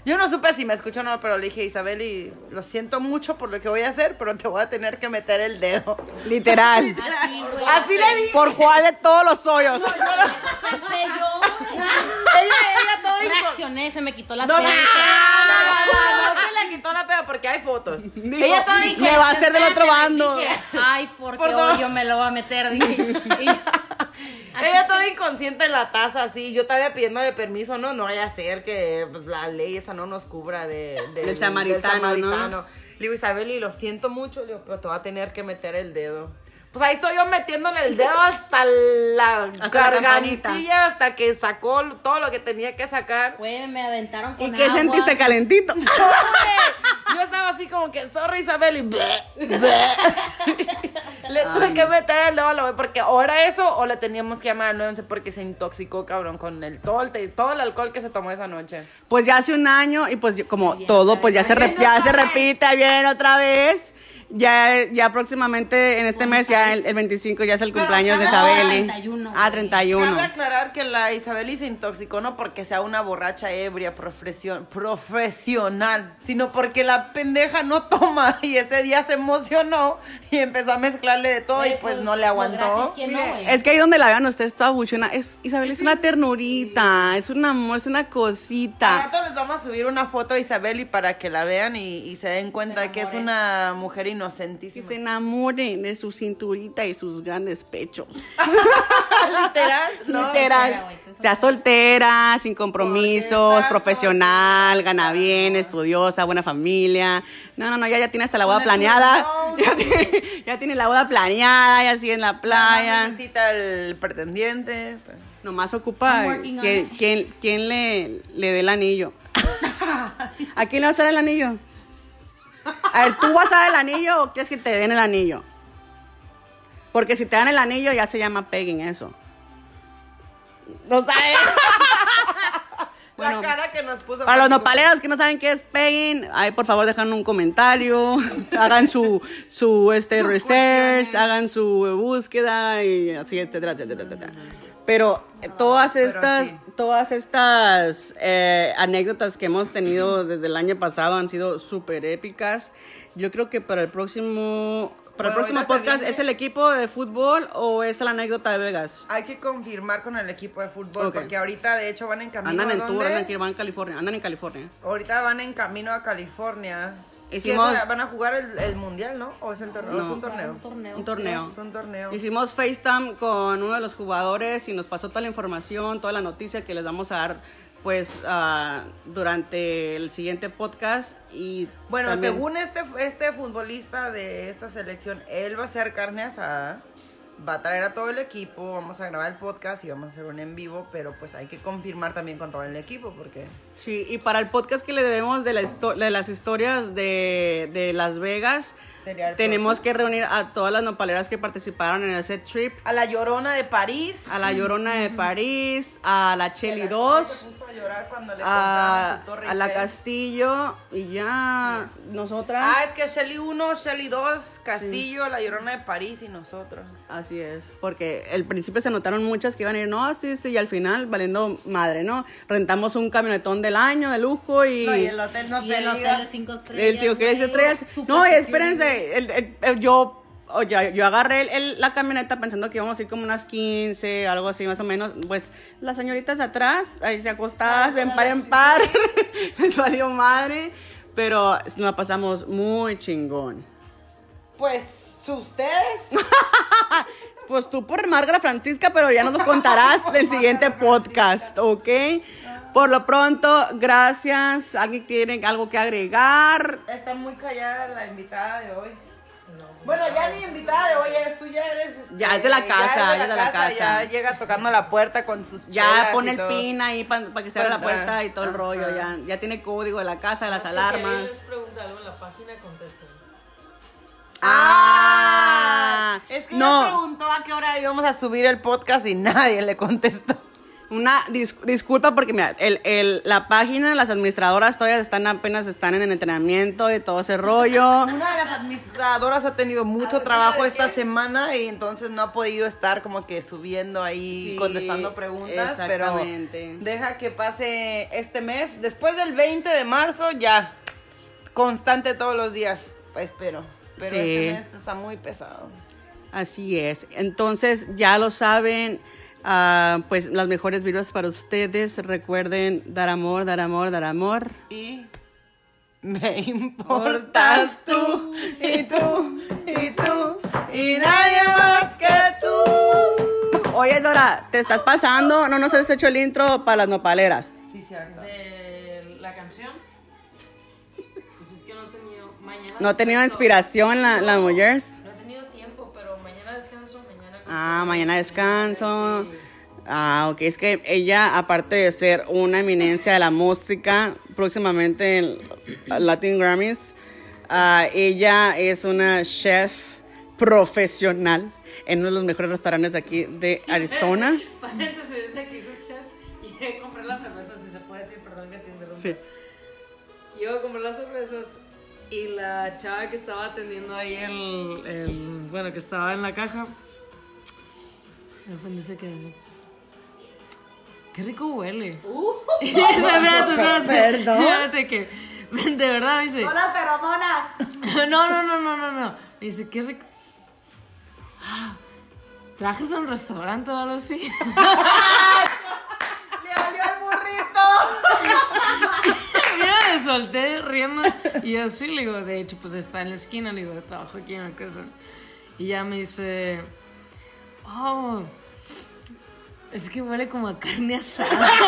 Yo no supe si me escuchó o no, pero le dije, Isabel, y lo siento mucho por lo que voy a hacer, pero te voy a tener que meter el dedo. Literal. Así, güey. Así le dije. ¿Por cuál de todos los hoyos? Pensé yo. Ella, ella todo Reaccioné, se me quitó la No, no, pena. no, no, no se le quitó la peda porque hay fotos. Ella toda "Me va a hacer del otro bando". dije, Ay, porque Por hoy yo me lo voy a meter. Dije. Y- Ella toda inconsciente en la taza, así. Yo todavía pidiéndole permiso, no, no vaya a ser que pues, la ley esa no nos cubra de, de- Del samaritano, ¿no? Le digo, Isabel, y lo siento mucho, le digo, pero te va a tener que meter el dedo. Pues ahí estoy yo metiéndole el dedo hasta la Hasta la gargantilla, hasta que sacó todo lo que tenía que sacar. Güey, me aventaron con ¿Y qué agua. sentiste calentito? Yo estaba así como que, sorry Isabel, y bleh, bleh. Le tuve que meter el dedo a la güey, porque o era eso o le teníamos que llamar al 911 porque se intoxicó, cabrón, con el todo, el todo el alcohol que se tomó esa noche. Pues ya hace un año y pues como todo, pues ya se, re- ya se repite bien otra vez. Ya, ya próximamente en este mes, ya el, el 25 ya es el cumpleaños de Isabeli. 31, Ah, güey. 31. Cabe aclarar que la Isabeli se intoxicó no porque sea una borracha ebria profesión, profesional, sino porque la pendeja no toma y ese día se emocionó y empezó a mezclarle de todo y pues pues, no le aguantó. Es que ahí donde la vean ustedes toda buchona, es, Isabel es una ternurita, es un amor, es una Al cosita. rato les vamos a subir una foto de Isabeli para que la vean y, y se den cuenta que es una mujer Que inocentísima. se enamoren de su cinturita y sus grandes pechos. Literal, ¿no? Literal. Sea soltera, sin compromisos, profesional, gana bien, estudiosa, buena familia. No, no, no, ya, ya tiene hasta la boda planeada. Ya tiene, ya tiene la boda planeada, ya sigue en la playa. Necesita el pretendiente. pues. Nomás ocupa quién, quién le, le dé el anillo. ¿A quién le vas a dar el anillo? A ver, ¿tú vas a dar el anillo o quieres que te den el anillo? Porque si te dan el anillo ya se llama pegging eso. No sabes. Bueno, la cara que nos puso. Para los nopaleros que no saben qué es pegging, ahí por favor dejan un comentario, hagan su, su este, research, hagan su búsqueda y así, etcétera, etcétera, etcétera. Pero eh, todas pero estas, sí. todas estas eh, anécdotas que hemos tenido desde el año pasado han sido súper épicas. Yo creo que para el próximo, para el próximo podcast, viene- ¿es el equipo de fútbol o es la anécdota de Vegas? Hay que confirmar con el equipo de fútbol porque ahorita de hecho van en camino Andan en tour, andan, aquí, van a California, andan en California. Ahorita van en camino a California. Hicimos- ¿Qué es? van a jugar el, el mundial, ¿no? ¿O es el torneo? No. Es un torneo. Un torneo. Un torneo. Es un torneo. Hicimos FaceTime con uno de los jugadores y nos pasó toda la información, toda la noticia que les vamos a dar pues ah, durante el siguiente podcast y Bueno, también- según este, este futbolista de esta selección, él va a hacer carne asada, va a traer a todo el equipo, vamos a grabar el podcast y vamos a hacer un en vivo, pero pues hay que confirmar también con todo el equipo porque... sí y para el podcast que le debemos de, la histo- de las historias de, de Las Vegas Sería el tenemos que reunir a todas las nopaleras que participaron en ese trip A la Llorona de París. a la Llorona de París a la Cheli Se 2 puso a llorar cuando le a, contaron su Torre a la. Castillo y ya nosotras Ah, es que Shelly 1, Shelly 2, Castillo, La Llorona de París y nosotros. Así es, porque al principio se notaron muchas que iban a ir, no, sí, sí, y al final valiendo madre, ¿no? Rentamos un camionetón del año de lujo y... No, y el hotel no Y se el hotel de cinco estrellas. el estrellas. Super No, espérense, yo, oye, yo agarré el- el- la camioneta pensando que íbamos a ir como unas 15, algo así más o menos. Pues las señoritas atrás, ahí se acostadas en par en par, les valió madre, pero nos la pasamos muy chingón. Pues, ustedes. Pues tú por Margra Francisca, pero ya nos lo contarás en el siguiente podcast, ¿ok? Por lo pronto, gracias. ¿Alguien tiene algo que agregar? Está muy callada la invitada de hoy. Bueno, ya ni invitada de hoy eres tú, ya eres. este, Ya es de la casa, ya es de la casa. Ya llega tocando la puerta con sus Ya pone el todo. pin ahí para que se abra la puerta y todo el rollo. Ajá. Ya, ya tiene código de la casa, de las que Si alguien alarmas. les pregunta algo en la página, contesten. Ah, Es que no. preguntó a qué hora íbamos a subir el podcast y nadie le contestó. Una dis- disculpa porque mira, el, el- la página, las administradoras todavía están apenas están en el entrenamiento y todo ese rollo. Una de las administradoras ha tenido mucho ver, trabajo ¿de esta qué? semana y entonces no ha podido estar como que subiendo ahí, Sí, contestando preguntas. exactamente. Pero deja que pase este mes. Después del 20 de marzo ya. Constante todos los días. Espero. Pero Sí. este mes está muy pesado. Así es. Entonces, ya lo saben, ah, pues las mejores vibras para ustedes. Recuerden dar amor, dar amor, dar amor. Y me importas tú, y tú, y tú, y nadie más que tú. Oye, Dora, te estás pasando. No nos has hecho el intro para las nopaleras. Sí, cierto. De la canción. Pues es que no he tenido. Mañana. No ha tenido inspiración la, la mujeres. No he tenido tiempo, pero mañana descanso. Mañana. Ah, mañana descanso. Ah, ok. Es que ella, aparte de ser una eminencia de la música, próximamente en Latin Grammys, ah, ella es una chef profesional en uno de los mejores restaurantes de aquí de Arizona. Paréntesis, ahorita que hizo chef y compré las cervezas, si se puede decir, perdón que te interrumpa. Sí. Yo compré las cervezas y la chava que estaba atendiendo ahí el, el- bueno, que estaba en la caja, me ofendí que eso. Qué rico huele. espérate, espérate. Perdón. Espérate que, de verdad, me dice. ¡Hola, feromonas! No, no, no, no, no, no. Me dice, qué rico. Ah, ¿Trajes a un restaurante o algo así? ¡Le olió el burrito! Mira, me solté riendo. Y yo sí, le digo, de hecho, pues está en la esquina, le digo, trabajo aquí en el Crescent. Y ya me dice, oh, es que huele como a carne asada.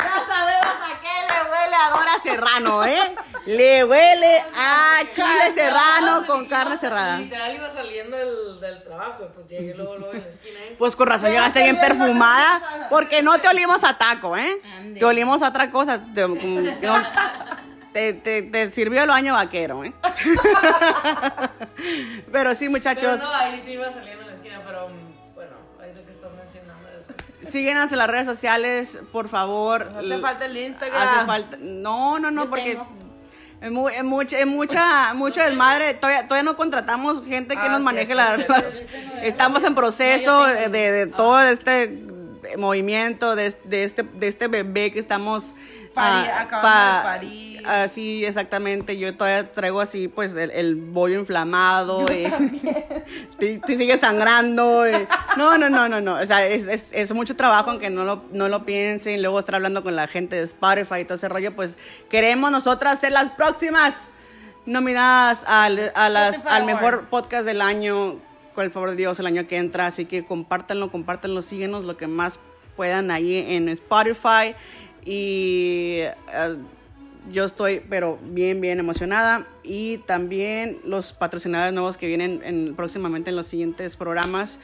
Ya sabemos a qué le huele a Dora. Serrano, ¿eh? Le huele a chile serrano con carne cerrada. Literal iba saliendo del, del trabajo, pues llegué luego, luego en la esquina. ¿eh? Pues con razón llegaste bien perfumada, porque no te olimos a taco, ¿eh? Te olimos a otra cosa. Te, como que no- te- te- te sirvió el baño vaquero, ¿eh? Pero sí, Pero muchachos, no, ahí sí iba saliendo en la esquina, pero mm, bueno, ahorita que estás mencionando eso. síguenos en las redes sociales, por favor. No hace falta el Instagram. Hace falta. No, no, no, Yo porque. tengo. Es, mu- es mucha, es mucha, mucho desmadre. Todavía, todavía no contratamos gente que Ah, nos maneje sí, las. sí, las- sí, estamos en proceso de, de todo este movimiento, de, de este, de este bebé que estamos. Pari- ah, acabamos de parir. Ah, sí, exactamente. Yo todavía traigo así, pues, el, el bollo inflamado. y te, te sigue sangrando. y- no, no, no, no, no. O sea, es, es, es mucho trabajo, aunque no lo, no lo piensen. Luego estar hablando con la gente de Spotify y todo ese rollo. Pues queremos nosotras ser las próximas nominadas al, a las, al mejor podcast del año. Con el favor de Dios, el año que entra. Así que compártanlo, compártanlo, síguenos lo que más puedan ahí en Spotify. Y. eh, yo estoy, pero bien, bien emocionada. Y también los patrocinadores nuevos que vienen en- próximamente en los siguientes programas.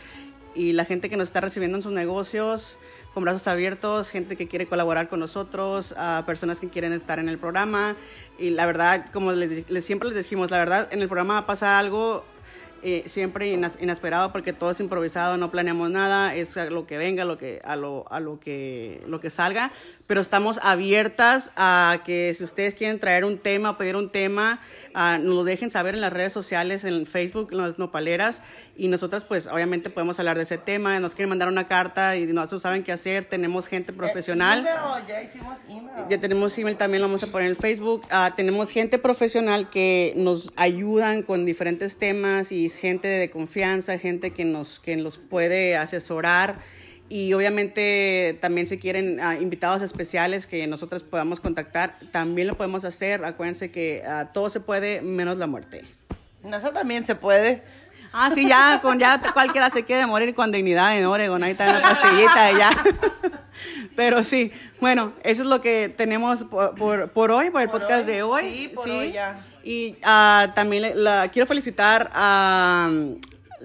Y la gente que nos está recibiendo en sus negocios con brazos abiertos, gente que quiere colaborar con nosotros, personas que quieren estar en el programa. Y la verdad, como les, les- siempre les dijimos, la verdad, en el programa va a pasar algo eh, siempre inesperado porque todo es improvisado, no planeamos nada, es lo que venga, lo que, a, lo, a lo, que, lo que salga, pero estamos abiertas a que si ustedes quieren traer un tema, pedir un tema, ah, nos lo dejen saber en las redes sociales, en Facebook, en las nopaleras, y nosotras pues obviamente podemos hablar de ese tema, nos quieren mandar una carta y no saben qué hacer, tenemos gente profesional. Email, ya hicimos email. Ya tenemos email, también lo vamos a poner en Facebook. Ah, tenemos gente profesional que nos ayudan con diferentes temas y gente de confianza, gente que nos, que nos puede asesorar. Y obviamente también si quieren ah, invitados especiales que nosotros podamos contactar, también lo podemos hacer. Acuérdense que ah, todo se puede menos la muerte. Eso también se puede. Ah, sí, ya, con ya cualquiera se quiere morir con dignidad en Oregon, ahí está en la pastillita y ya. Pero sí, bueno, eso es lo que tenemos por, por, por hoy, por el Por podcast hoy, de hoy. sí, por hoy ya. Y ah, también la, quiero felicitar a...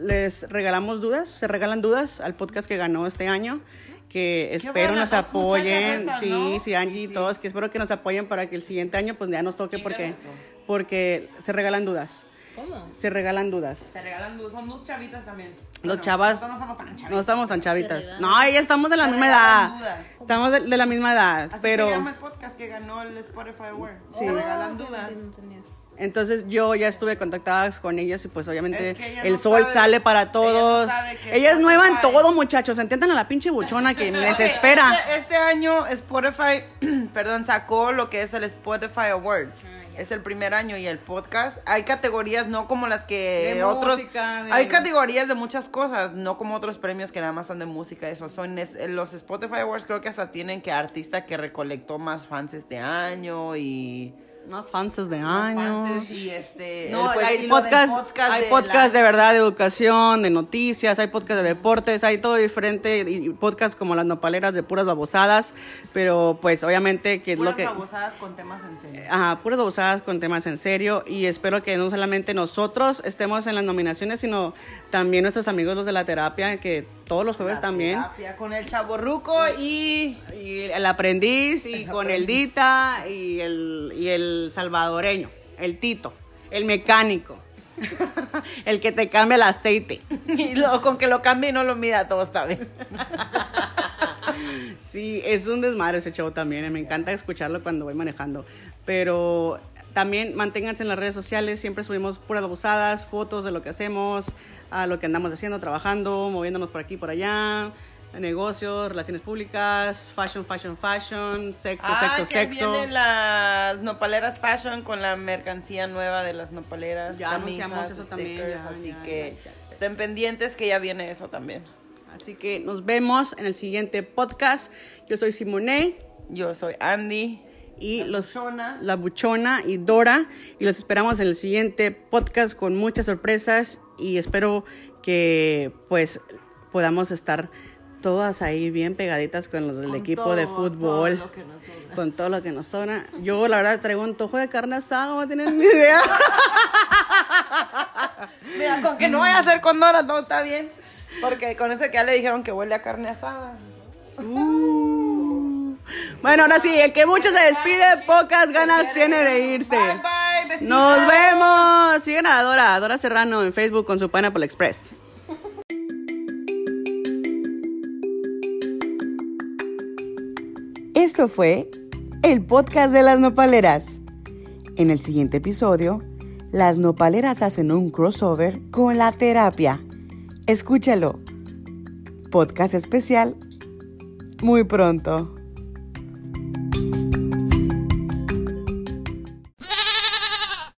Les regalamos dudas, se regalan dudas al podcast que ganó este año. Que espero buenas, nos apoyen. estas, sí, ¿no? sí, Angie y todos. Que espero que nos apoyen para que el siguiente año pues ya nos toque porque, porque se regalan dudas. ¿Cómo? Se regalan dudas. Se regalan dos, son dos chavitas también. Los Bueno, chavas. nosotros no somos tan chavitas. No estamos tan chavitas. No, ya estamos de la Se misma edad. dudas. Estamos de, de la misma edad. Así pero se llama el podcast que ganó el Spotify Award. Sí. Se regalan dudas. Entonces yo ya estuve contactadas con ellas y pues obviamente Es que ella el no sol sabe- sale para ella no todos. Ella es nueva en Spotify- todo, muchachos. Entiendan a la pinche buchona que desespera. Este, este año Spotify, perdón, sacó lo que es el Spotify Awards. es el primer año y el podcast. Hay categorías no como las que De otros. música, de- Hay categorías de muchas cosas, no como otros premios que nada más son de música. Eso son es- los Spotify Awards. Creo que hasta tienen que artista que recolectó más fans este año y. Más fans de más año. fans y este. No, el- hay podcast, podcast hay de podcast la- de verdad de educación, de noticias, hay podcast de deportes, hay todo diferente, y podcast como las nopaleras de puras babosadas, pero pues obviamente que es puras lo que... babosadas con temas en serio. Ajá, puras babosadas con temas en serio y espero que no solamente nosotros estemos en las nominaciones, sino también nuestros amigos los de la terapia, que todos los jueves La también. Con el chaborruco y. Y el aprendiz y con el Dita y el, y el salvadoreño, el Tito, el mecánico, el que te cambia el aceite. y lo- con que lo cambie y no lo mida, todo está bien. Sí, es un desmadre ese show también, eh, me encanta escucharlo cuando voy manejando. Pero también manténganse en las redes sociales, siempre subimos puras abusadas, fotos de lo que hacemos, a lo que andamos haciendo, trabajando, moviéndonos por aquí y por allá, negocios, relaciones públicas, fashion, fashion, fashion, sexo, Ah, sexo, que sexo. vienen las nopaleras fashion con la mercancía nueva de las nopaleras. Ya camisas, anunciamos eso también, stickers, ya, así ya, que ya. estén pendientes que ya viene eso también. Así que nos vemos en el siguiente podcast. Yo soy Simone Yo soy Andy. Y La los Buchona. la buchona y Dora y los esperamos en el siguiente podcast con muchas sorpresas y espero que pues podamos estar todas ahí bien pegaditas con los del Con equipo de fútbol. todo con todo lo que nos sobra. Yo la verdad traigo un tojo de carne asada, no tienen ni idea. Mira, con que no vaya a ser con Dora, todo está bien. Porque con eso que ya le dijeron que huele a carne asada. Uh. Bueno, ahora sí, el que mucho se despide, pocas ganas tiene de irse. Bye, bye. Nos vemos. Sigan a Dora, Dora Serrano en Facebook con su Pineapple Express. Esto fue el podcast de las nopaleras. En el siguiente episodio, las nopaleras hacen un crossover con la terapia. Escúchalo. Podcast especial muy pronto. thank you